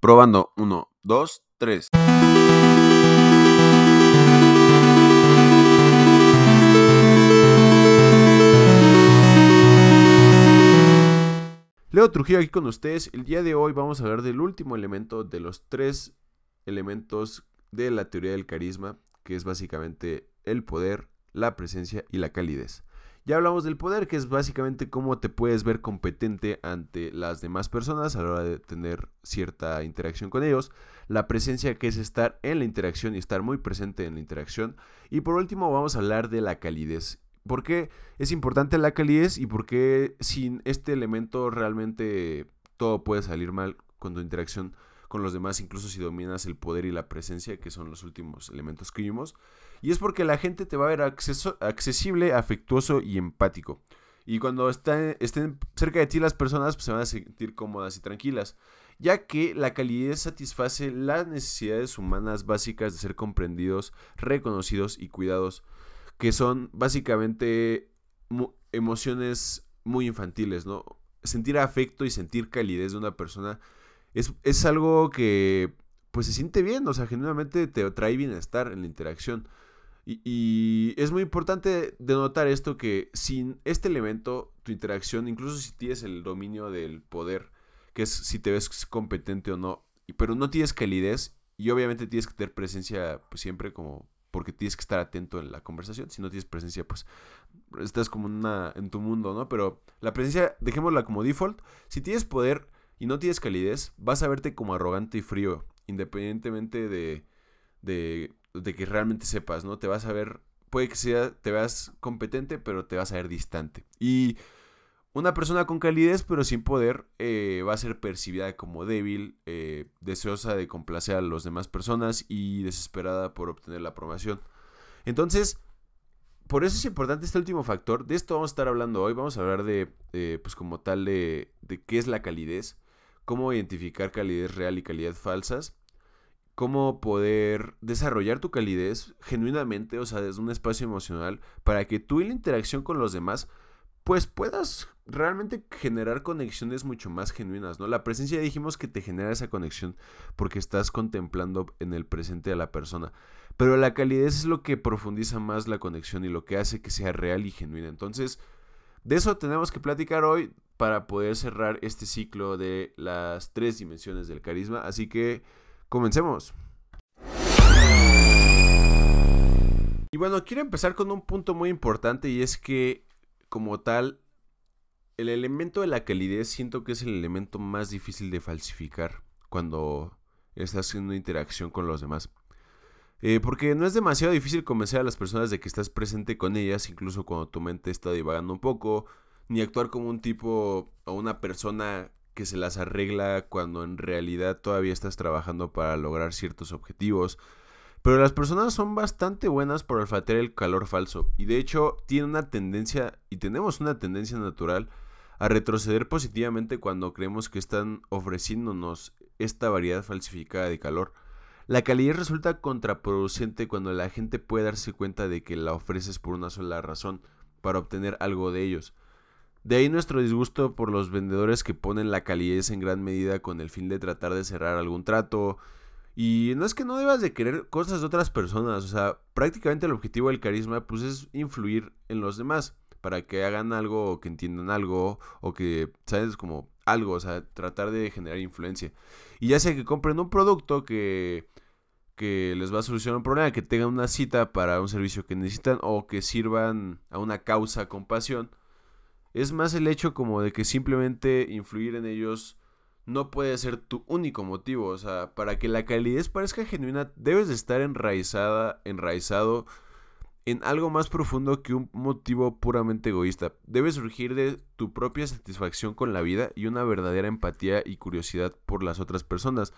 Probando. Uno, dos, tres. Leo Trujillo aquí con ustedes. El día de hoy vamos a hablar del último elemento de los tres elementos de la teoría del carisma, que es básicamente el poder, la presencia y la calidez. Ya hablamos del poder, que es básicamente cómo te puedes ver competente ante las demás personas a la hora de tener cierta interacción con ellos. La presencia, que es estar en la interacción y estar muy presente en la interacción. Y por último vamos a hablar de la calidez. ¿Por qué es importante la calidez y por qué sin este elemento realmente todo puede salir mal con tu interacción con los demás, incluso si dominas el poder y la presencia, que son los últimos elementos que vimos? Y es porque la gente te va a ver accesible, afectuoso y empático. Y cuando estén cerca de ti las personas pues, se van a sentir cómodas y tranquilas, ya que la calidez satisface las necesidades humanas básicas de ser comprendidos, reconocidos y cuidados que son básicamente emociones muy infantiles, ¿no? Sentir afecto y sentir calidez de una persona es, es algo que pues se siente bien, o sea, genuinamente te trae bienestar en la interacción. Y, es muy importante denotar esto que sin este elemento, tu interacción, incluso si tienes el dominio del poder, que es si te ves competente o no, pero no tienes calidez y obviamente tienes que tener presencia pues, siempre como porque tienes que estar atento en la conversación. Si no tienes presencia, pues estás como una, en tu mundo, ¿no? Pero la presencia, dejémosla como default. Si tienes poder y no tienes calidez, vas a verte como arrogante y frío, independientemente de, de, de que realmente sepas, ¿no? Te vas a ver, puede que sea, te veas competente, pero te vas a ver distante. Y una persona con calidez pero sin poder eh, va a ser percibida como débil, eh, deseosa de complacer a las demás personas y desesperada por obtener la aprobación. Entonces, por eso es importante este último factor. De esto vamos a estar hablando hoy. Vamos a hablar de, pues como tal, de, de qué es la calidez, cómo identificar calidez real y calidad falsas, cómo poder desarrollar tu calidez genuinamente, o sea, desde un espacio emocional, para que tú y la interacción con los demás pues puedas realmente generar conexiones mucho más genuinas, ¿no? La presencia dijimos que te genera esa conexión porque estás contemplando en el presente a la persona. Pero la calidez es lo que profundiza más la conexión y lo que hace que sea real y genuina. Entonces, de eso tenemos que platicar hoy para poder cerrar este ciclo de las tres dimensiones del carisma. Así que, comencemos. Y bueno, quiero empezar con un punto muy importante y es que como tal, el elemento de la calidez siento que es el elemento más difícil de falsificar cuando estás en una interacción con los demás. Eh, porque no es demasiado difícil convencer a las personas de que estás presente con ellas, incluso cuando tu mente está divagando un poco, ni actuar como un tipo o una persona que se las arregla cuando en realidad todavía estás trabajando para lograr ciertos objetivos. Pero las personas son bastante buenas por olfatear el calor falso y de hecho tienen una tendencia y tenemos una tendencia natural a retroceder positivamente cuando creemos que están ofreciéndonos esta variedad falsificada de calor. La calidez resulta contraproducente cuando la gente puede darse cuenta de que la ofreces por una sola razón, para obtener algo de ellos. De ahí nuestro disgusto por los vendedores que ponen la calidez en gran medida con el fin de tratar de cerrar algún trato, y no es que no debas de querer cosas de otras personas, o sea, prácticamente el objetivo del carisma pues es influir en los demás para que hagan algo o que entiendan algo o que, ¿sabes? Como algo, o sea, tratar de generar influencia. Y ya sea que compren un producto que, que les va a solucionar un problema, que tengan una cita para un servicio que necesitan o que sirvan a una causa con pasión. Es más el hecho como de que simplemente influir en ellos no puede ser tu único motivo. O sea, para que la calidez parezca genuina, debes de estar enraizada, enraizado en algo más profundo que un motivo puramente egoísta. Debe surgir de tu propia satisfacción con la vida y una verdadera empatía y curiosidad por las otras personas.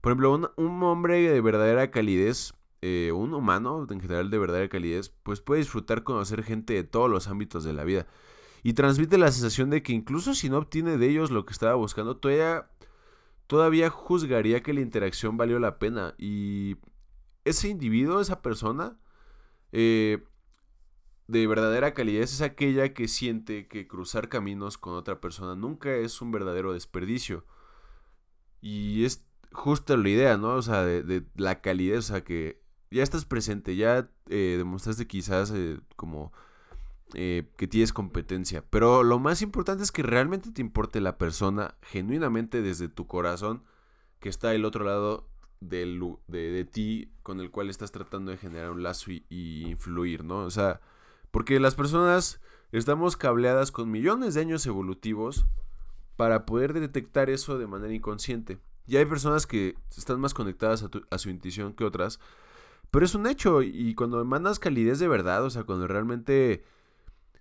Por ejemplo, un, hombre de verdadera calidez, eh, un humano en general de verdadera calidez, pues puede disfrutar conocer gente de todos los ámbitos de la vida y transmite la sensación de que incluso si no obtiene de ellos lo que estaba buscando, todavía, todavía juzgaría que la interacción valió la pena. Y ese individuo, esa persona, eh, de verdadera calidad es aquella que siente que cruzar caminos con otra persona nunca es un verdadero desperdicio. Y es, justo la idea, ¿no? O sea, de, la calidez, o sea, que ya estás presente, ya eh, demostraste quizás eh, como eh, que tienes competencia. Pero lo más importante es que realmente te importe la persona genuinamente desde tu corazón que está del otro lado de, de, ti con el cual estás tratando de generar un lazo y, influir, ¿no? O sea, porque las personas estamos cableadas con millones de años evolutivos para poder detectar eso de manera inconsciente. Y hay personas que están más conectadas a, a su intuición que otras, pero es un hecho y cuando mandas calidez de verdad, o sea, cuando realmente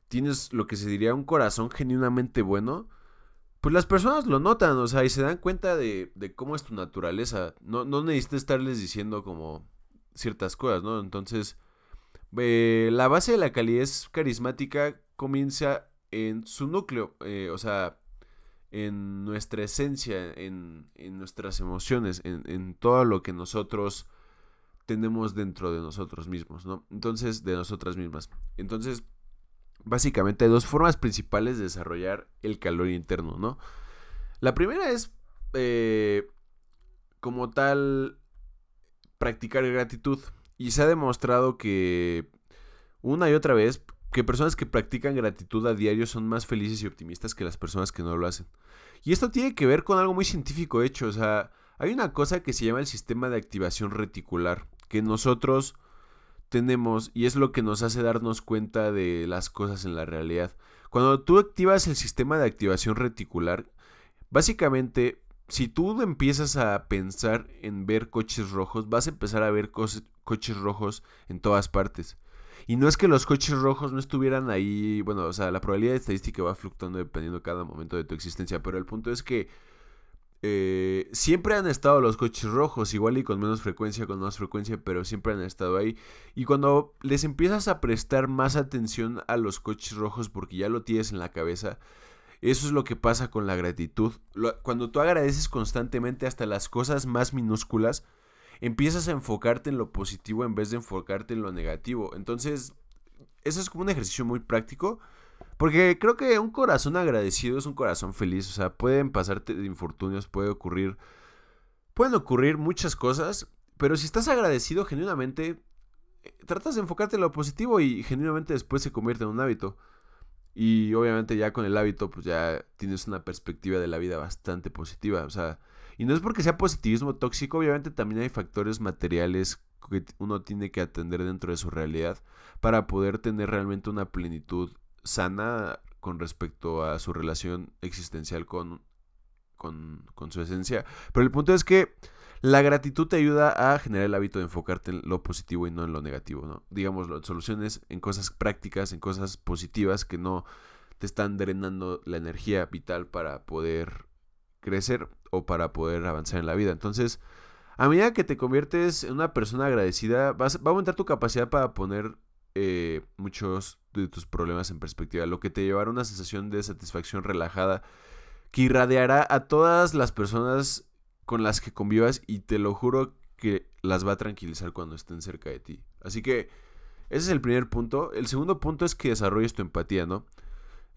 tienes lo que se diría un corazón genuinamente bueno, pues las personas lo notan, o sea, y se dan cuenta de, cómo es tu naturaleza. No, no necesitas estarles diciendo como ciertas cosas, ¿no? Entonces, eh, la base de la calidez carismática comienza en su núcleo, eh, o sea, en nuestra esencia, en, en nuestras emociones, en, en, todo lo que nosotros tenemos dentro de nosotros mismos, ¿no? Entonces, de nosotras mismas. Entonces, básicamente hay dos formas principales de desarrollar el calor interno, ¿no? La primera es, eh, como tal, practicar gratitud. Y se ha demostrado que una y otra vez que personas que practican gratitud a diario son más felices y optimistas que las personas que no lo hacen. Y esto tiene que ver con algo muy científico hecho. O sea, hay una cosa que se llama el sistema de activación reticular, que nosotros tenemos y es lo que nos hace darnos cuenta de las cosas en la realidad. Cuando tú activas el sistema de activación reticular, básicamente, si tú empiezas a pensar en ver coches rojos, vas a empezar a ver coches rojos en todas partes. Y no es que los coches rojos no estuvieran ahí, bueno, o sea, la probabilidad estadística va fluctuando dependiendo de cada momento de tu existencia, pero el punto es que eh, siempre han estado los coches rojos, igual y con menos frecuencia, con más frecuencia, pero siempre han estado ahí. Y cuando les empiezas a prestar más atención a los coches rojos porque ya lo tienes en la cabeza, eso es lo que pasa con la gratitud. Cuando tú agradeces constantemente hasta las cosas más minúsculas, empiezas a enfocarte en lo positivo en vez de enfocarte en lo negativo. Entonces, eso es como un ejercicio muy práctico porque creo que un corazón agradecido es un corazón feliz. O sea, pueden pasarte de infortunios, puede ocurrir. Pueden ocurrir muchas cosas. Pero si estás agradecido genuinamente, eh, tratas de enfocarte en lo positivo y genuinamente después se convierte en un hábito. Y obviamente ya con el hábito, pues ya tienes una perspectiva de la vida bastante positiva. O sea, y no es porque sea positivismo tóxico, obviamente también hay factores materiales que uno tiene que atender dentro de su realidad para poder tener realmente una plenitud sana con respecto a su relación existencial con, con, su esencia. Pero el punto es que la gratitud te ayuda a generar el hábito de enfocarte en lo positivo y no en lo negativo, ¿no? Digamos, soluciones en cosas prácticas, en cosas positivas que no te están drenando la energía vital para poder crecer o para poder avanzar en la vida. Entonces, a medida que te conviertes en una persona agradecida, vas, va a aumentar tu capacidad para poner eh, muchos de tus problemas en perspectiva, lo que te llevará a una sensación de satisfacción relajada que irradiará a todas las personas con las que convivas y te lo juro que las va a tranquilizar cuando estén cerca de ti. Así que ese es el primer punto. El segundo punto es que desarrolles tu empatía, ¿no?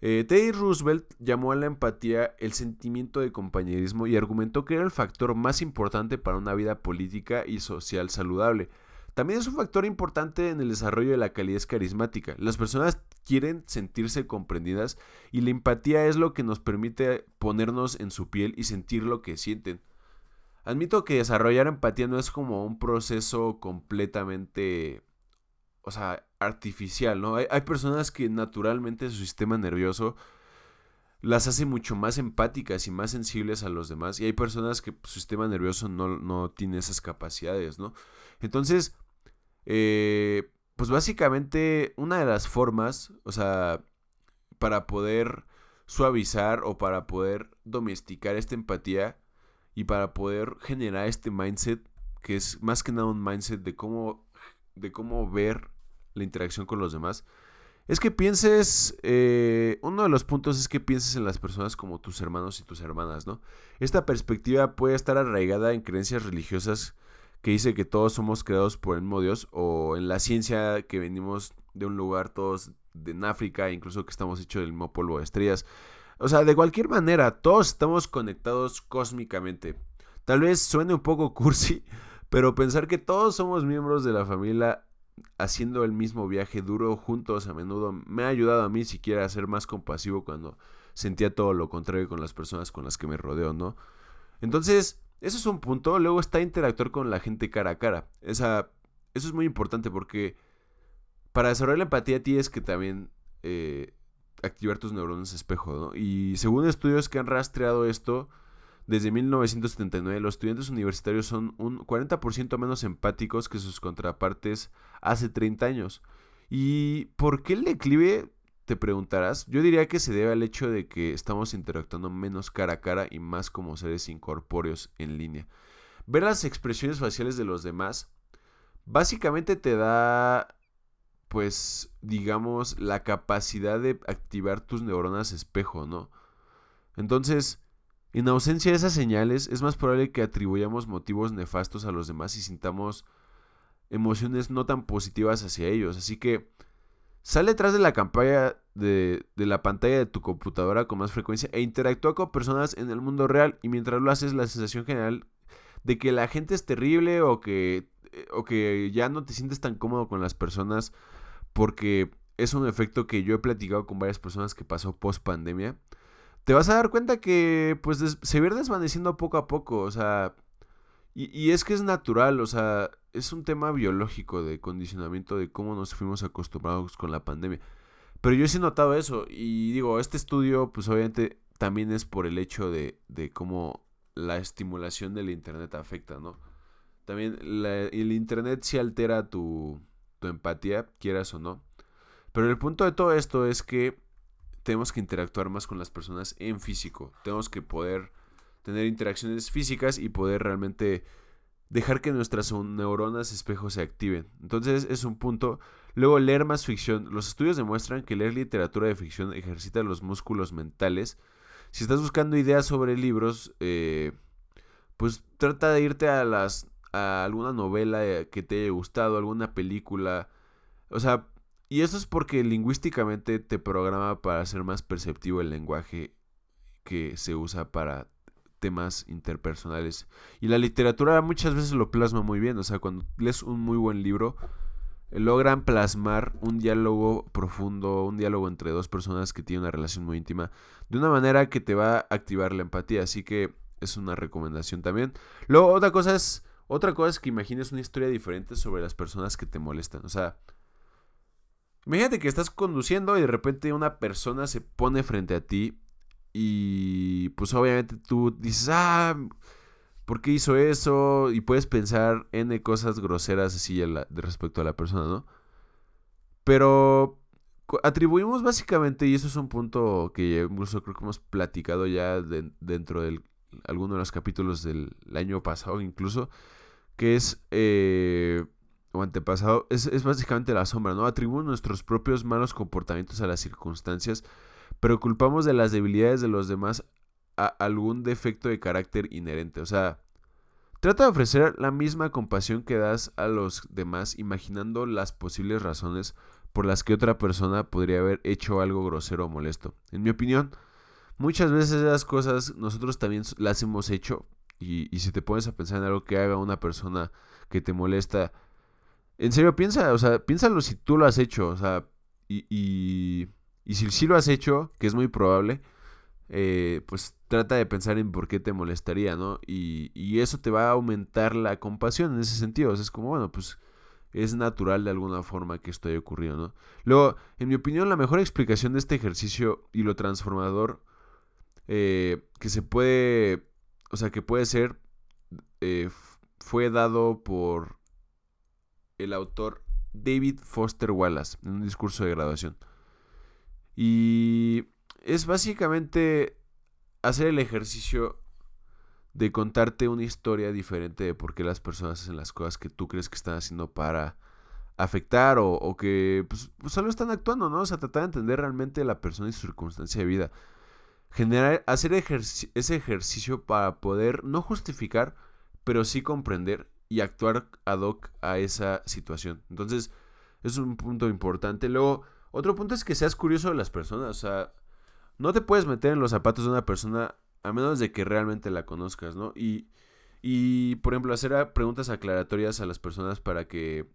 Eh, Teddy Roosevelt llamó a la empatía el sentimiento de compañerismo y argumentó que era el factor más importante para una vida política y social saludable. También es un factor importante en el desarrollo de la calidez carismática. Las personas quieren sentirse comprendidas y la empatía es lo que nos permite ponernos en su piel y sentir lo que sienten. Admito que desarrollar empatía no es como un proceso completamente, o sea, artificial, ¿no? Hay, personas que naturalmente su sistema nervioso las hace mucho más empáticas y más sensibles a los demás. Y hay personas que su sistema nervioso no, no tiene esas capacidades, ¿no? Entonces, eh, pues básicamente una de las formas, o sea, para poder suavizar o para poder domesticar esta empatía y para poder generar este mindset, que es más que nada un mindset de cómo, de cómo ver la interacción con los demás, es que pienses, eh, uno de los puntos es que pienses en las personas como tus hermanos y tus hermanas, ¿no? Esta perspectiva puede estar arraigada en creencias religiosas que dice que todos somos creados por el mismo Dios, o en la ciencia que venimos de un lugar todos de en África, incluso que estamos hechos del mismo polvo de estrellas. O sea, de cualquier manera, todos estamos conectados cósmicamente. Tal vez suene un poco cursi, pero pensar que todos somos miembros de la familia haciendo el mismo viaje duro juntos a menudo me ha ayudado a mí siquiera a ser más compasivo cuando sentía todo lo contrario con las personas con las que me rodeo, ¿no? Entonces, eso es un punto. Luego está interactuar con la gente cara a cara. Esa, eso es muy importante porque para desarrollar la empatía tienes que también eh, activar tus neuronas espejo, ¿no? Y según estudios que han rastreado esto, desde 1979 los estudiantes universitarios son un 40% menos empáticos que sus contrapartes hace 30 años. ¿Y por qué el declive? Te preguntarás. Yo diría que se debe al hecho de que estamos interactuando menos cara a cara y más como seres incorpóreos en línea. Ver las expresiones faciales de los demás básicamente te da pues digamos la capacidad de activar tus neuronas espejo, ¿no? Entonces, en ausencia de esas señales, es más probable que atribuyamos motivos nefastos a los demás y sintamos emociones no tan positivas hacia ellos. Así que sale detrás de la campaña de, de, la pantalla de tu computadora con más frecuencia e interactúa con personas en el mundo real y mientras lo haces la sensación general de que la gente es terrible o que, eh, o que ya no te sientes tan cómodo con las personas porque es un efecto que yo he platicado con varias personas que pasó post pandemia te vas a dar cuenta que pues se va desvaneciendo poco a poco, o sea, y, es que es natural, o sea, es un tema biológico de condicionamiento de cómo nos fuimos acostumbrados con la pandemia. Pero yo sí he notado eso y digo, este estudio pues obviamente también es por el hecho de, de cómo la estimulación del Internet afecta, ¿no? También el Internet sí altera tu, tu empatía, quieras o no. Pero el punto de todo esto es que tenemos que interactuar más con las personas en físico. Tenemos que poder tener interacciones físicas y poder realmente dejar que nuestras neuronas espejo se activen. Entonces es un punto. Luego leer más ficción. Los estudios demuestran que leer literatura de ficción ejercita los músculos mentales. Si estás buscando ideas sobre libros, eh, pues trata de irte a las a alguna novela que te haya gustado, alguna película. O sea, y eso es porque lingüísticamente te programa para ser más perceptivo el lenguaje que se usa para temas interpersonales. Y la literatura muchas veces lo plasma muy bien. O sea, cuando lees un muy buen libro, logran plasmar un diálogo profundo, un diálogo entre dos personas que tienen una relación muy íntima, de una manera que te va a activar la empatía. Así que es una recomendación también. Luego, otra cosa es, otra cosa es que imagines una historia diferente sobre las personas que te molestan. O sea, Imagínate que estás conduciendo y de repente una persona se pone frente a ti y pues obviamente tú dices, ah, ¿por qué hizo eso? Y puedes pensar en cosas groseras así de respecto a la persona, ¿no? Pero atribuimos básicamente, y eso es un punto que incluso creo que hemos platicado ya dentro de alguno de los capítulos del año pasado incluso, que es... Eh, o antepasado es, básicamente la sombra, ¿no? Atribuimos nuestros propios malos comportamientos a las circunstancias, pero culpamos de las debilidades de los demás a algún defecto de carácter inherente. O sea, trata de ofrecer la misma compasión que das a los demás, imaginando las posibles razones por las que otra persona podría haber hecho algo grosero o molesto. En mi opinión, muchas veces esas cosas nosotros también las hemos hecho. Y, si te pones a pensar en algo que haga una persona que te molesta, en serio, piensa, o sea, piénsalo si tú lo has hecho, o sea, y, y, y si sí lo has hecho, que es muy probable, eh, pues trata de pensar en por qué te molestaría, ¿no? Y, y eso te va a aumentar la compasión en ese sentido, es como, bueno, pues es natural de alguna forma que esto haya ocurrido, ¿no? Luego, en mi opinión, la mejor explicación de este ejercicio y lo transformador eh, que se puede, o sea, que puede ser, eh, fue dado por el autor David Foster Wallace en un discurso de graduación. Y es básicamente hacer el ejercicio de contarte una historia diferente de por qué las personas hacen las cosas que tú crees que están haciendo para afectar o, que pues, pues, solo están actuando, ¿no? O sea, tratar de entender realmente la persona y su circunstancia de vida. Generar, hacer ese ejercicio para poder no justificar, pero sí comprender y actuar ad hoc a esa situación. Entonces, es un punto importante. Luego, otro punto es que seas curioso de las personas. O sea, no te puedes meter en los zapatos de una persona a menos de que realmente la conozcas, ¿no? Y, Y, por ejemplo, hacer preguntas aclaratorias a las personas para que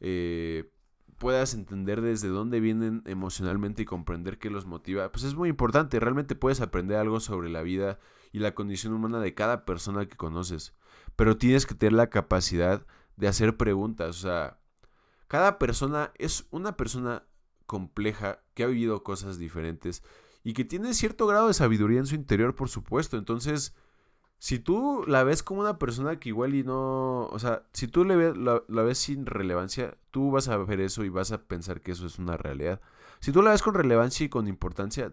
eh, puedas entender desde dónde vienen emocionalmente y comprender qué los motiva, pues es muy importante. Realmente puedes aprender algo sobre la vida y la condición humana de cada persona que conoces. Pero tienes que tener la capacidad de hacer preguntas. O sea, cada persona es una persona compleja que ha vivido cosas diferentes y que tiene cierto grado de sabiduría en su interior, por supuesto. Entonces, si tú la ves como una persona que igual y no, o sea, si tú le ves, la, ves sin relevancia, tú vas a ver eso y vas a pensar que eso es una realidad. Si tú la ves con relevancia y con importancia,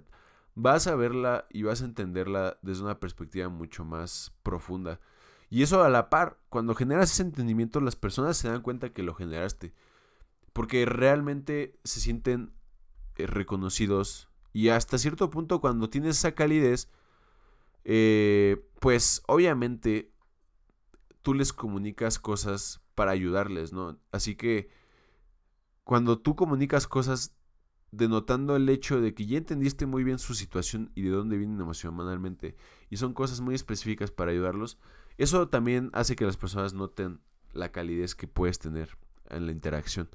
vas a verla y vas a entenderla desde una perspectiva mucho más profunda. Y eso a la par, cuando generas ese entendimiento, las personas se dan cuenta que lo generaste. Porque realmente se sienten eh, reconocidos. Y hasta cierto punto, cuando tienes esa calidez, eh, pues obviamente tú les comunicas cosas para ayudarles, ¿no? Así que cuando tú comunicas cosas denotando el hecho de que ya entendiste muy bien su situación y de dónde vienen emocionalmente y son cosas muy específicas para ayudarlos, eso también hace que las personas noten la calidez que puedes tener en la interacción.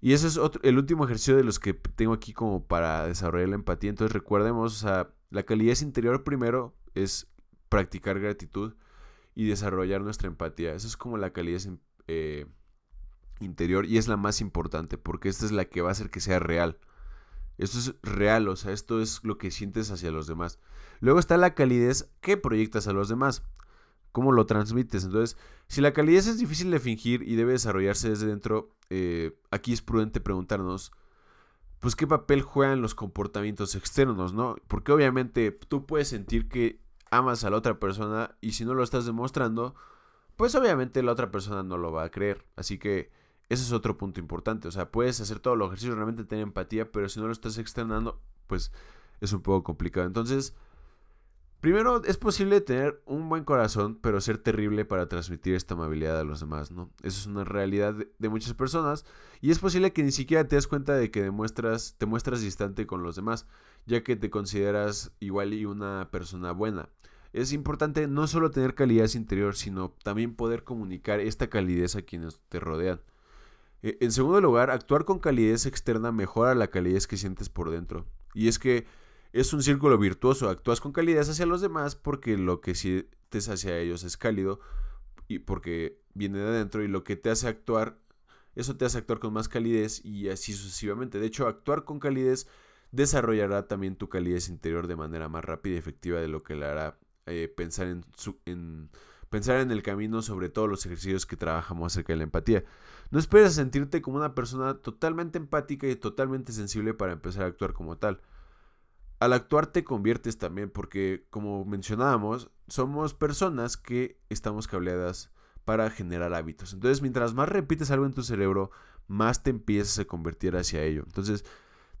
Y ese es otro, el último ejercicio de los que tengo aquí como para desarrollar la empatía. Entonces recuerdemos, o sea, la calidez interior primero es practicar gratitud y desarrollar nuestra empatía. Eso es como la calidez eh, interior y es la más importante porque esta es la que va a hacer que sea real. Esto es real, o sea, esto es lo que sientes hacia los demás. Luego está la calidez que proyectas a los demás. ¿Cómo lo transmites? Entonces, si la calidez es difícil de fingir y debe desarrollarse desde dentro, eh, aquí es prudente preguntarnos, pues, ¿qué papel juegan los comportamientos externos, no? Porque obviamente tú puedes sentir que amas a la otra persona y si no lo estás demostrando, pues obviamente la otra persona no lo va a creer. Así que ese es otro punto importante. O sea, puedes hacer todo los ejercicios, realmente tener empatía, pero si no lo estás externando, pues es un poco complicado. Entonces, primero es posible tener un buen corazón, pero ser terrible para transmitir esta amabilidad a los demás, ¿no? Eso es una realidad de, muchas personas y es posible que ni siquiera te des cuenta de que demuestras, te muestras distante con los demás, ya que te consideras igual y una persona buena. Es importante no solo tener calidez interior, sino también poder comunicar esta calidez a quienes te rodean. E, en segundo lugar, actuar con calidez externa mejora la calidez que sientes por dentro. Y es que es un círculo virtuoso. Actúas con calidez hacia los demás porque lo que sientes hacia ellos es cálido y porque viene de adentro y lo que te hace actuar, eso te hace actuar con más calidez y así sucesivamente. De hecho, actuar con calidez desarrollará también tu calidez interior de manera más rápida y efectiva de lo que le hará eh, pensar en, su, en pensar en el camino sobre todos los ejercicios que trabajamos acerca de la empatía. No esperes sentirte como una persona totalmente empática y totalmente sensible para empezar a actuar como tal. Al actuar te conviertes también porque, como mencionábamos, somos personas que estamos cableadas para generar hábitos. Entonces, mientras más repites algo en tu cerebro, más te empiezas a convertir hacia ello. Entonces,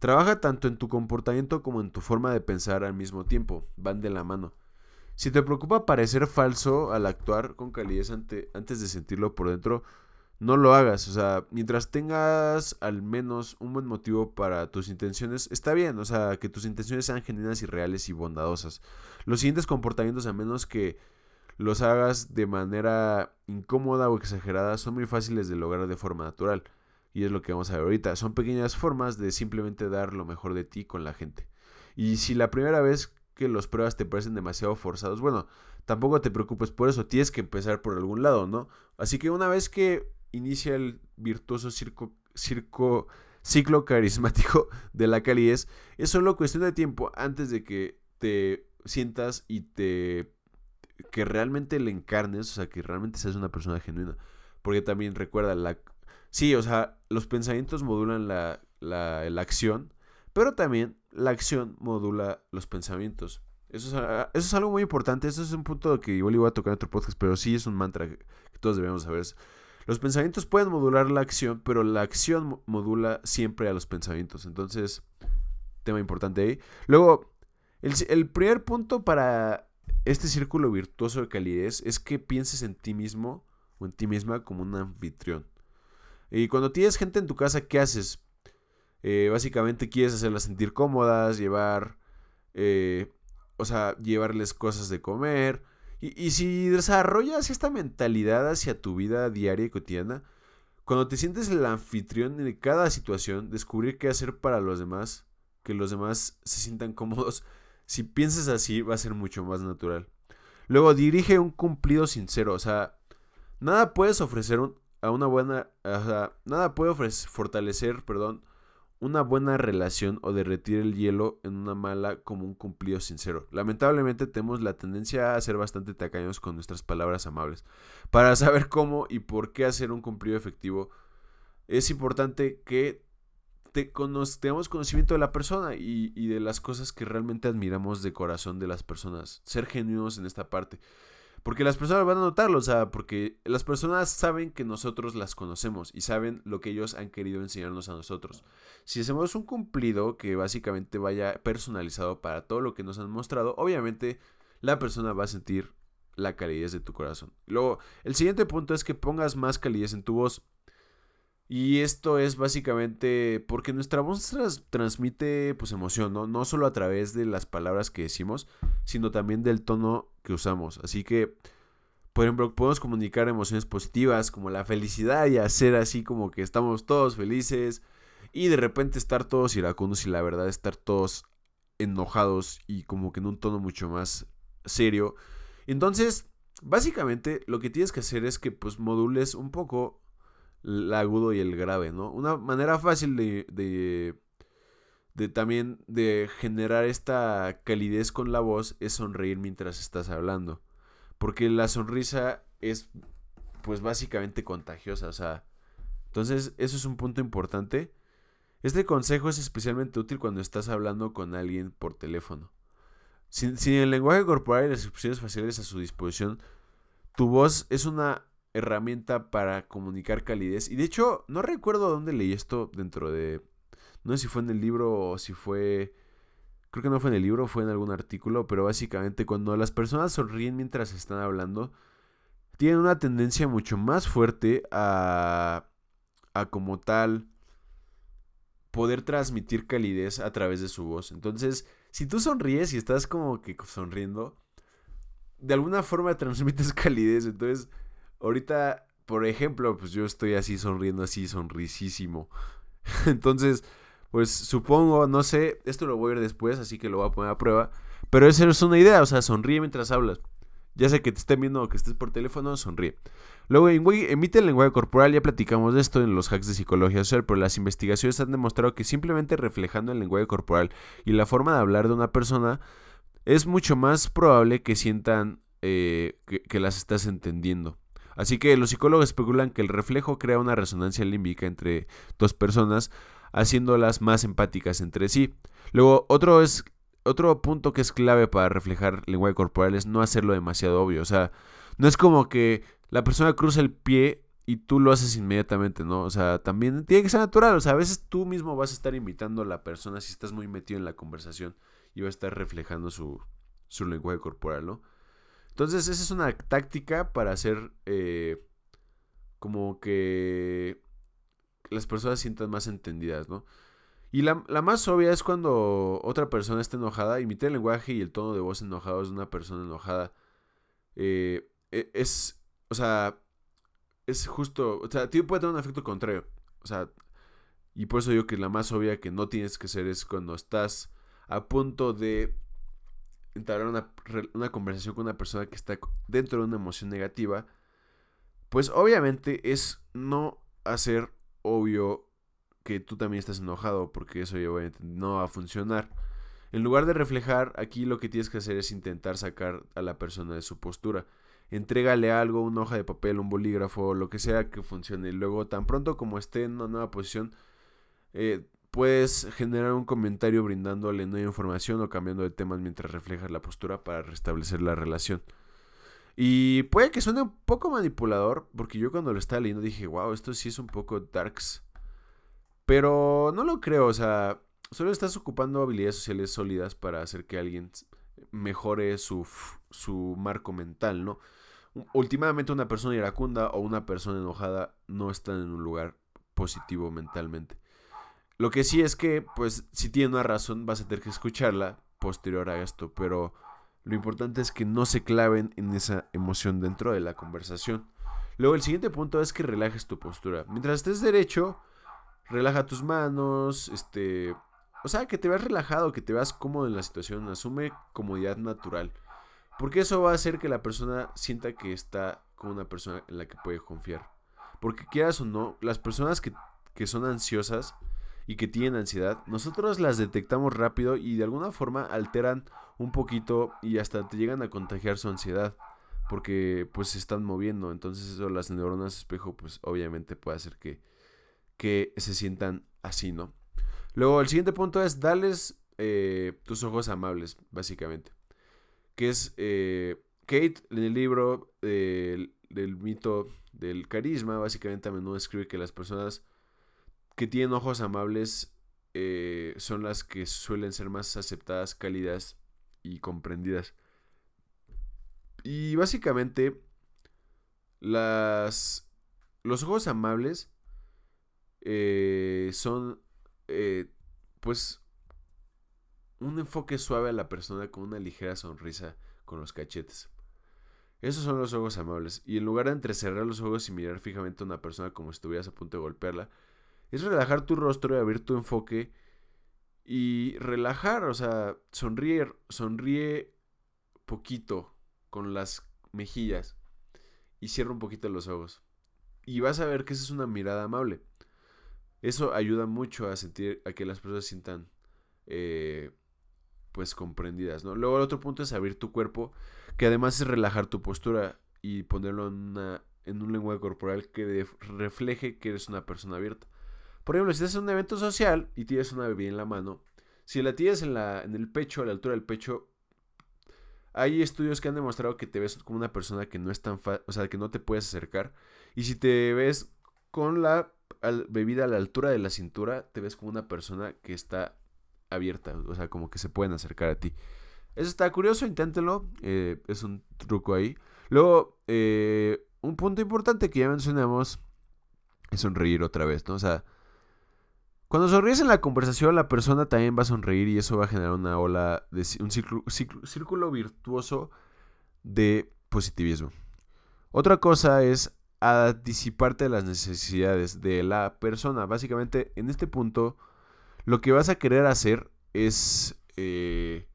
trabaja tanto en tu comportamiento como en tu forma de pensar al mismo tiempo. Van de la mano. Si te preocupa parecer falso al actuar con calidez antes de sentirlo por dentro, no lo hagas. O sea, mientras tengas al menos un buen motivo para tus intenciones, está bien. O sea, que tus intenciones sean genuinas y reales y bondadosas. Los siguientes comportamientos, a menos que los hagas de manera incómoda o exagerada, son muy fáciles de lograr de forma natural. Y es lo que vamos a ver ahorita. Son pequeñas formas de simplemente dar lo mejor de ti con la gente. Y si la primera vez que los pruebas te parecen demasiado forzados, bueno, tampoco te preocupes por eso, tienes que empezar por algún lado, ¿no? Así que una vez que inicia el virtuoso circo, ciclo carismático de la calidez, es solo cuestión de tiempo antes de que te sientas y te que realmente le encarnes, o sea, que realmente seas una persona genuina. Porque también recuerda, la, sí, o sea, los pensamientos modulan la, la, la acción, pero también la acción modula los pensamientos. Eso es, ah, eso es, algo muy importante. Eso es un punto que igual iba a tocar en otro podcast, pero sí es un mantra que, todos debemos saber. Los pensamientos pueden modular la acción, pero la acción modula siempre a los pensamientos. Entonces, tema importante ahí. Luego, el, primer punto para este círculo virtuoso de calidez es que pienses en ti mismo o en ti misma como un anfitrión. Y cuando tienes gente en tu casa, ¿qué haces? Eh, básicamente quieres hacerlas sentir cómodas, llevar, eh, o sea, llevarles cosas de comer. Y, si desarrollas esta mentalidad hacia tu vida diaria y cotidiana, cuando te sientes el anfitrión de cada situación, descubrir qué hacer para los demás, que los demás se sientan cómodos, si piensas así va a ser mucho más natural. Luego dirige un cumplido sincero, o sea, nada puedes ofrecer a una buena, o sea, nada puede ofrecer, fortalecer, perdón, una buena relación o derretir el hielo en una mala como un cumplido sincero. Lamentablemente tenemos la tendencia a ser bastante tacaños con nuestras palabras amables. Para saber cómo y por qué hacer un cumplido efectivo, es importante que te tengamos conocimiento de la persona y, y de las cosas que realmente admiramos de corazón de las personas. Ser genuinos en esta parte. Porque las personas van a notarlo, o sea, porque las personas saben que nosotros las conocemos y saben lo que ellos han querido enseñarnos a nosotros. Si hacemos un cumplido que básicamente vaya personalizado para todo lo que nos han mostrado, obviamente la persona va a sentir la calidez de tu corazón. Luego, el siguiente punto es que pongas más calidez en tu voz. Y esto es básicamente porque nuestra voz transmite pues emoción, ¿no? No solo a través de las palabras que decimos, sino también del tono que usamos. Así que, por ejemplo, podemos comunicar emociones positivas como la felicidad y hacer así como que estamos todos felices y de repente estar todos iracundos y la verdad estar todos enojados y como que en un tono mucho más serio. Entonces, básicamente lo que tienes que hacer es que pues modules un poco el agudo y el grave, ¿no? Una manera fácil de, de, de, también de generar esta calidez con la voz es sonreír mientras estás hablando. Porque la sonrisa es pues básicamente contagiosa, o sea, entonces eso es un punto importante. Este consejo es especialmente útil cuando estás hablando con alguien por teléfono. Sin, sin el lenguaje corporal y las expresiones faciales a su disposición, tu voz es una herramienta para comunicar calidez. Y de hecho, no recuerdo dónde leí esto dentro de... No sé si fue en el libro o si fue... Creo que no fue en el libro, fue en algún artículo, pero básicamente cuando las personas sonríen mientras están hablando, tienen una tendencia mucho más fuerte a, a como tal poder transmitir calidez a través de su voz. Entonces, si tú sonríes y estás como que sonriendo, de alguna forma transmites calidez. Entonces, Ahorita, por ejemplo, pues yo estoy así sonriendo, así sonrisísimo. Entonces, pues supongo, no sé, esto lo voy a ver después, así que lo voy a poner a prueba. Pero esa es una idea, o sea, sonríe mientras hablas. Ya sea que te estén viendo o que estés por teléfono, sonríe. Luego, emite el lenguaje corporal, ya platicamos de esto en los hacks de psicología social, pero las investigaciones han demostrado que simplemente reflejando el lenguaje corporal y la forma de hablar de una persona, es mucho más probable que sientan eh, que las estás entendiendo. Así que los psicólogos especulan que el reflejo crea una resonancia límbica entre dos personas, haciéndolas más empáticas entre sí. Luego, otro es otro punto que es clave para reflejar lenguaje corporal es no hacerlo demasiado obvio. O sea, no es como que la persona cruza el pie y tú lo haces inmediatamente, ¿no? O sea, también tiene que ser natural. O sea, a veces tú mismo vas a estar invitando a la persona si estás muy metido en la conversación y va a estar reflejando su, su lenguaje corporal, ¿no? Entonces, esa es una táctica para hacer eh, como que las personas sientan más entendidas, ¿no? Y la, más obvia es cuando otra persona está enojada, imitar el lenguaje y el tono de voz enojado de una persona enojada. Eh, e, es, o sea, es justo, o sea, puede tener un efecto contrario. O sea, y por eso digo que la más obvia que no tienes que hacer es cuando estás a punto de entablar una, una conversación con una persona que está dentro de una emoción negativa, pues obviamente es no hacer obvio que tú también estás enojado, porque eso obviamente no va a funcionar. En lugar de reflejar, aquí lo que tienes que hacer es intentar sacar a la persona de su postura. Entrégale algo, una hoja de papel, un bolígrafo, lo que sea que funcione. Luego, tan pronto como esté en una nueva posición, eh, Puedes generar un comentario brindándole nueva información o cambiando de temas mientras reflejas la postura para restablecer la relación. Y puede que suene un poco manipulador, porque yo cuando lo estaba leyendo dije, wow, esto sí es un poco darks. Pero no lo creo, o sea, solo estás ocupando habilidades sociales sólidas para hacer que alguien mejore su, su marco mental, ¿no? Últimamente una persona iracunda o una persona enojada no están en un lugar positivo mentalmente. Lo que sí es que, pues, si tiene una razón, vas a tener que escucharla posterior a esto. Pero Lo importante es que no se claven en esa emoción dentro de la conversación. Luego el siguiente punto es que relajes tu postura. Mientras estés derecho, relaja tus manos, este, o sea, que te veas relajado, que te veas cómodo en la situación, asume comodidad natural. Porque eso va a hacer que la persona sienta que está con una persona en la que puede confiar. Porque quieras o no, las personas que, que son ansiosas y que tienen ansiedad, nosotros las detectamos rápido y de alguna forma alteran un poquito y hasta te llegan a contagiar su ansiedad porque pues se están moviendo. Entonces eso las neuronas espejo pues obviamente puede hacer que, que se sientan así no luego el siguiente punto es darles eh, tus ojos amables básicamente que es eh, Kate en el libro del, del mito del carisma básicamente a menudo escribe que las personas que tienen ojos amables eh, son las que suelen ser más aceptadas, cálidas y comprendidas. Y básicamente, las, los ojos amables eh, son, eh, pues, un enfoque suave a la persona con una ligera sonrisa con los cachetes. Esos son los ojos amables. Y en lugar de entrecerrar los ojos y mirar fijamente a una persona como si estuvieras a punto de golpearla, es relajar tu rostro y abrir tu enfoque y relajar, o sea, sonríe, sonríe poquito con las mejillas y cierra un poquito los ojos. Y vas a ver que esa es una mirada amable. Eso ayuda mucho a sentir, a que las personas sientan, eh, pues, comprendidas, ¿no? Luego el otro punto es abrir tu cuerpo, que además es relajar tu postura y ponerlo en, una, en un lenguaje corporal que refleje que eres una persona abierta. Por ejemplo, si estás en un evento social y tienes una bebida en la mano, si la tienes en, la, en el pecho, a la altura del pecho, hay estudios que han demostrado que te ves como una persona que no es tan fácil, o sea, que no te puedes acercar. Y si te ves con la bebida a la altura de la cintura, te ves como una persona que está abierta, o sea, como que se pueden acercar a ti. Eso está curioso, inténtelo, eh, es un truco ahí. Luego, eh, un punto importante que ya mencionamos es sonreír otra vez, ¿no? O sea, cuando sonríes en la conversación, la persona también va a sonreír y eso va a generar una ola, de, un círculo, virtuoso de positivismo. Otra cosa es disiparte de las necesidades de la persona. Básicamente, en este punto, lo que vas a querer hacer es, eh,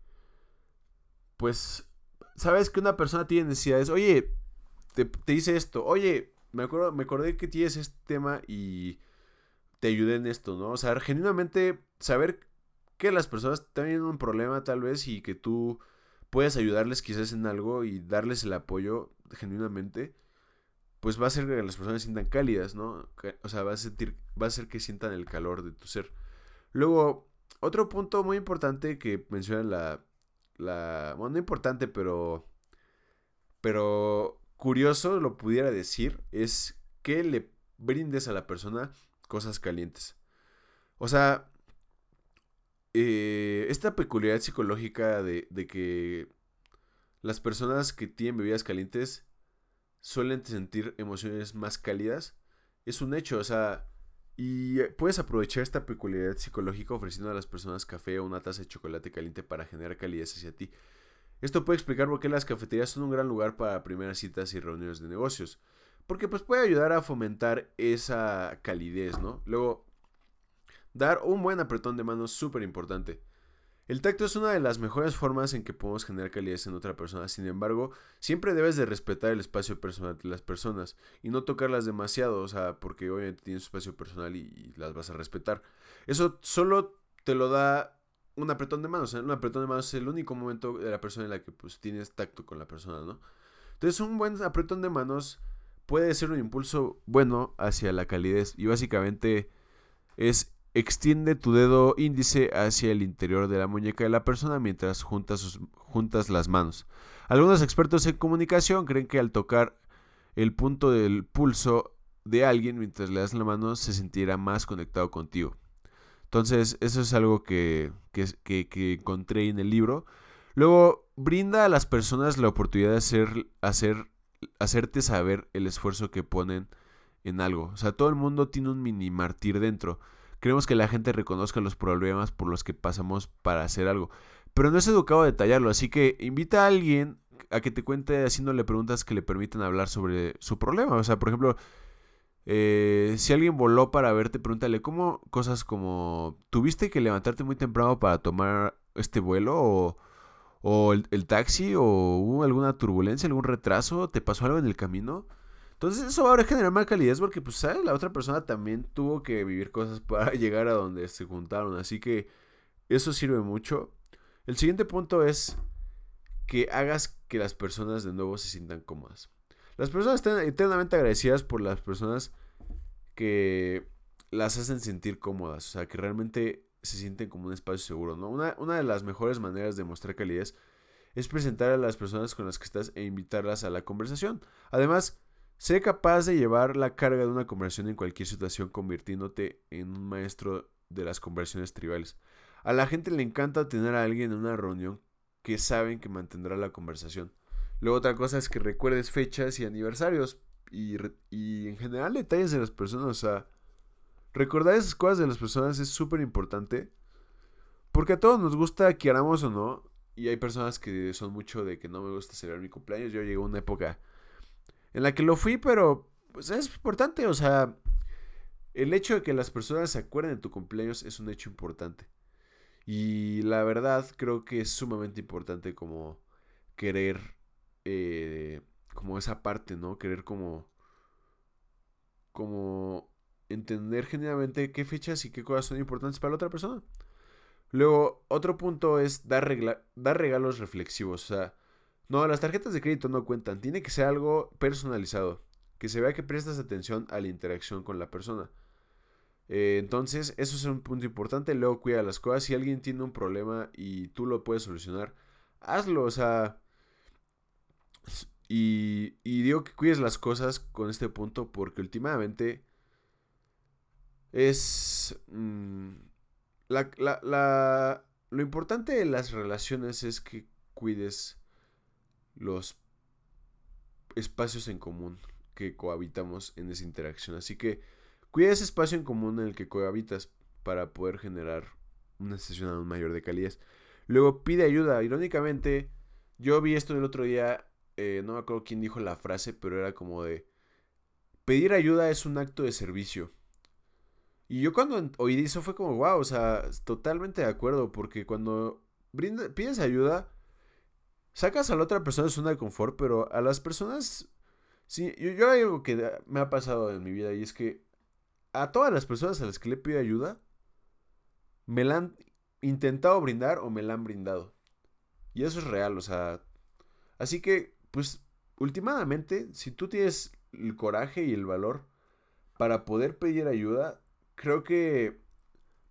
pues, sabes que una persona tiene necesidades. Oye, te, te dice esto. Oye, me, acuerdo, me acordé que tienes este tema y te ayude en esto, ¿no? O sea, genuinamente saber que las personas tienen un problema tal vez y que tú puedes ayudarles quizás en algo y darles el apoyo genuinamente, pues va a hacer que las personas sientan cálidas, ¿no? O sea, va a sentir, va a hacer que sientan el calor de tu ser. Luego, otro punto muy importante que menciona la, la, bueno, no importante, pero, pero curioso lo pudiera decir, es que le brindes a la persona cosas calientes. O sea, eh, esta peculiaridad psicológica de, de, que las personas que tienen bebidas calientes suelen sentir emociones más cálidas es un hecho, o sea, y puedes aprovechar esta peculiaridad psicológica ofreciendo a las personas café o una taza de chocolate caliente para generar calidez hacia ti. Esto puede explicar por qué las cafeterías son un gran lugar para primeras citas y reuniones de negocios. Porque pues puede ayudar a fomentar esa calidez, ¿no? Luego, dar un buen apretón de manos súper importante. El tacto es una de las mejores formas en que podemos generar calidez en otra persona. Sin embargo, siempre debes de respetar el espacio personal de las personas y no tocarlas demasiado, o sea, porque obviamente tienes su espacio personal y, las vas a respetar. Eso solo te lo da un apretón de manos. Un apretón de manos es el único momento de la persona en la que pues tienes tacto con la persona, ¿no? Entonces, un buen apretón de manos puede ser un impulso bueno hacia la calidez y básicamente es extiende tu dedo índice hacia el interior de la muñeca de la persona mientras juntas, juntas las manos. Algunos expertos en comunicación creen que al tocar el punto del pulso de alguien mientras le das la mano se sentirá más conectado contigo. Entonces, eso es algo que, que, que, encontré en el libro. Luego, brinda a las personas la oportunidad de hacer, hacer hacerte saber el esfuerzo que ponen en algo. O sea, todo el mundo tiene un mini martir dentro. Queremos que la gente reconozca los problemas por los que pasamos para hacer algo. pero no es educado a detallarlo, así que invita a alguien a que te cuente haciéndole preguntas que le permitan hablar sobre su problema. O sea, por ejemplo, eh, si alguien voló para verte, pregúntale cómo cosas como, ¿tuviste que levantarte muy temprano para tomar este vuelo? ¿O, el, el, taxi? ¿O hubo alguna turbulencia, algún retraso? ¿Te pasó algo en el camino? Entonces eso va a generar más calidez porque, pues, ¿sabes? La otra persona también tuvo que vivir cosas para llegar a donde se juntaron. Así que eso sirve mucho. El siguiente punto es que hagas que las personas de nuevo se sientan cómodas. Las personas están eternamente agradecidas por las personas que las hacen sentir cómodas, o sea, que realmente se sienten como un espacio seguro, ¿no? Una, una de las mejores maneras de mostrar calidez es presentar a las personas con las que estás e invitarlas a la conversación. Además, sé capaz de llevar la carga de una conversación en cualquier situación convirtiéndote en un maestro de las conversiones tribales. A la gente le encanta tener a alguien en una reunión que saben que mantendrá la conversación. Luego otra cosa es que recuerdes fechas y aniversarios y, en general detalles de las personas. Recordar esas cosas de las personas es súper importante. Porque a todos nos gusta, queramos o no. Y hay personas que son mucho de que no me gusta celebrar mi cumpleaños. Yo llegué a una época en la que lo fui, pero pues es importante. O sea, el hecho de que las personas se acuerden de tu cumpleaños es un hecho importante. Y la verdad creo que es sumamente importante como querer, eh, como esa parte, ¿no? Querer como, como entender generalmente qué fechas y qué cosas son importantes para la otra persona. Luego, otro punto es dar, dar regalos reflexivos. O sea, no, las tarjetas de crédito no cuentan. Tiene que ser algo personalizado. Que se vea que prestas atención a la interacción con la persona. Eh, entonces, eso es un punto importante. Luego cuida las cosas. Si alguien tiene un problema y tú lo puedes solucionar, hazlo. O sea, y, digo que cuides las cosas con este punto porque últimamente es... Mm, la, lo importante de las relaciones es que cuides los espacios en común que cohabitamos en esa interacción. Así que Cuida ese espacio en común en el que cohabitas para poder generar una sesión aún mayor de calidez. Luego pide ayuda. Irónicamente, yo vi esto el otro día, eh, no me acuerdo quién dijo la frase, pero era como de, pedir ayuda es un acto de servicio. Y yo cuando oí eso fue como, wow, o sea, totalmente de acuerdo, porque cuando pides ayuda, sacas a la otra persona de zona de confort, pero a las personas, sí, yo, yo hay algo que me ha pasado en mi vida y es que a todas las personas a las que le pido ayuda, me la han intentado brindar o me la han brindado. Y eso es real, o sea. Así que, pues, últimamente, si tú tienes el coraje y el valor para poder pedir ayuda, creo que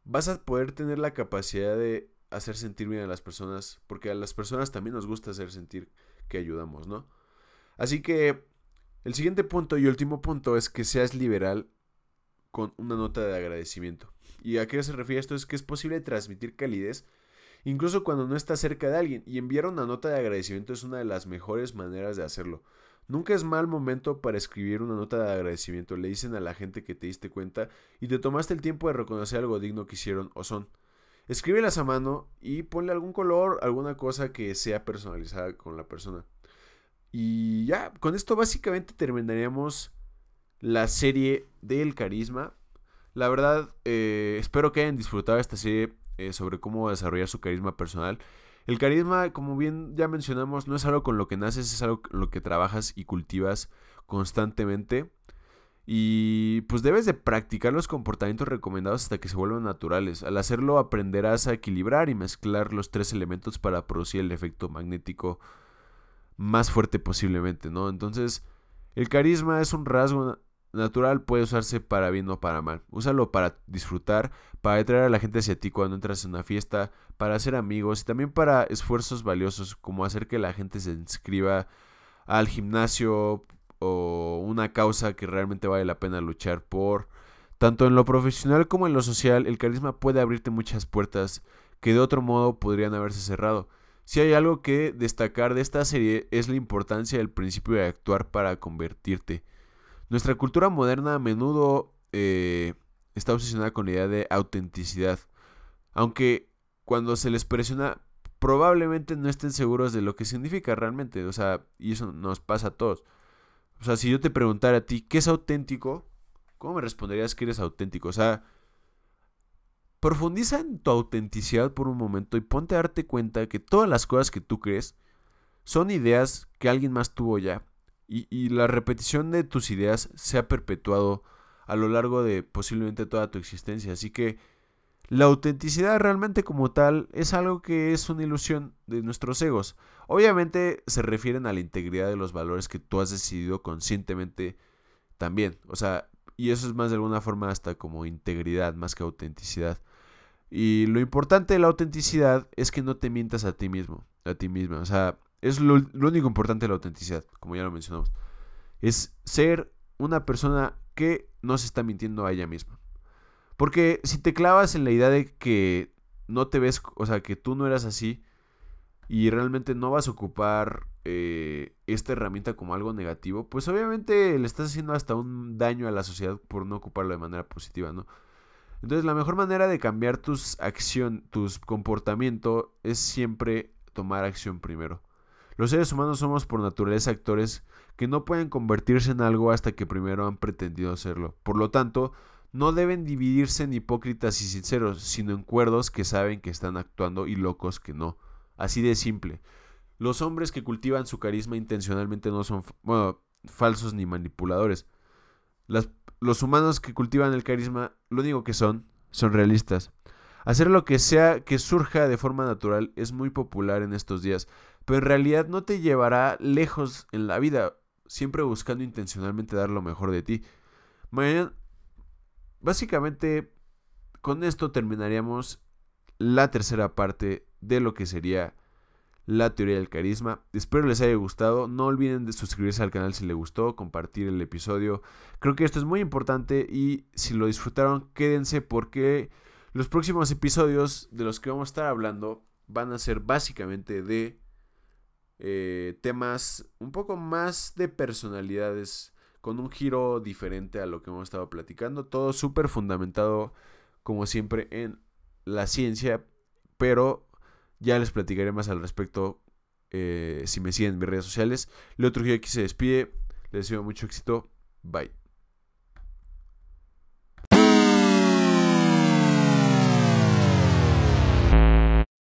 vas a poder tener la capacidad de hacer sentir bien a las personas, porque a las personas también nos gusta hacer sentir que ayudamos, ¿no? Así que el siguiente punto y último punto es que seas liberal con una nota de agradecimiento. ¿Y a qué se refiere esto? Es que es posible transmitir calidez incluso cuando no estás cerca de alguien y enviar una nota de agradecimiento es una de las mejores maneras de hacerlo. Nunca es mal momento para escribir una nota de agradecimiento. Le dicen a la gente que te diste cuenta y te tomaste el tiempo de reconocer algo digno que hicieron o son. Escríbelas a mano y ponle algún color, alguna cosa que sea personalizada con la persona. Y ya, con esto básicamente terminaríamos la serie del carisma. La verdad, eh, espero que hayan disfrutado esta serie eh, sobre cómo desarrollar su carisma personal. El carisma, como bien ya mencionamos, no es algo con lo que naces, es algo con lo que trabajas y cultivas constantemente. Y pues debes de practicar los comportamientos recomendados hasta que se vuelvan naturales. Al hacerlo aprenderás a equilibrar y mezclar los tres elementos para producir el efecto magnético más fuerte posiblemente, ¿no? Entonces, el carisma es un rasgo natural puede usarse para bien o para mal. Úsalo para disfrutar, para atraer a la gente hacia ti cuando entras en una fiesta, para hacer amigos y también para esfuerzos valiosos como hacer que la gente se inscriba al gimnasio o una causa que realmente vale la pena luchar por. Tanto en lo profesional como en lo social, el carisma puede abrirte muchas puertas que de otro modo podrían haberse cerrado. Si hay algo que destacar de esta serie es la importancia del principio de actuar para convertirte. Nuestra cultura moderna a menudo eh, está obsesionada con la idea de autenticidad, aunque cuando se les presiona probablemente no estén seguros de lo que significa realmente. O sea, y eso nos pasa a todos. O sea, si yo te preguntara a ti, ¿qué es auténtico? ¿Cómo me responderías que eres auténtico? O sea, profundiza en tu autenticidad por un momento y ponte a darte cuenta que todas las cosas que tú crees son ideas que alguien más tuvo ya. Y, la repetición de tus ideas se ha perpetuado a lo largo de posiblemente toda tu existencia. Así que la autenticidad realmente como tal es algo que es una ilusión de nuestros egos. Obviamente se refieren a la integridad de los valores que tú has decidido conscientemente también. O sea, y eso es más de alguna forma hasta como integridad más que autenticidad. Y lo importante de la autenticidad es que no te mientas a ti mismo, a ti misma. O sea, es lo, lo único importante de la autenticidad, como ya lo mencionamos. Es ser una persona que no se está mintiendo a ella misma. Porque si te clavas en la idea de que no te ves, o sea, que tú no eras así y realmente no vas a ocupar eh, esta herramienta como algo negativo, pues obviamente le estás haciendo hasta un daño a la sociedad por no ocuparlo de manera positiva, ¿no? Entonces la mejor manera de cambiar tus acción, tus comportamiento es siempre tomar acción primero. Los seres humanos somos por naturaleza actores que no pueden convertirse en algo hasta que primero han pretendido hacerlo. Por lo tanto, no deben dividirse en hipócritas y sinceros, sino en cuerdos que saben que están actuando y locos que no. Así de simple. Los hombres que cultivan su carisma intencionalmente no son falsos ni manipuladores. los humanos que cultivan el carisma, lo único que son, son realistas. Hacer lo que sea que surja de forma natural es muy popular en estos días, pero en realidad no te llevará lejos en la vida, siempre buscando intencionalmente dar lo mejor de ti. Mañana, Básicamente, con esto terminaríamos la tercera parte de lo que sería la teoría del carisma. Espero les haya gustado. No olviden de suscribirse al canal si les gustó, compartir el episodio. Creo que esto es muy importante y si lo disfrutaron, quédense porque los próximos episodios de los que vamos a estar hablando van a ser básicamente de eh, temas un poco más de personalidades con un giro diferente a lo que hemos estado platicando. Todo súper fundamentado, como siempre, en la ciencia, pero ya les platicaré más al respecto eh, si me siguen en mis redes sociales. Leo Trujillo aquí se despide. Les deseo mucho éxito. Bye.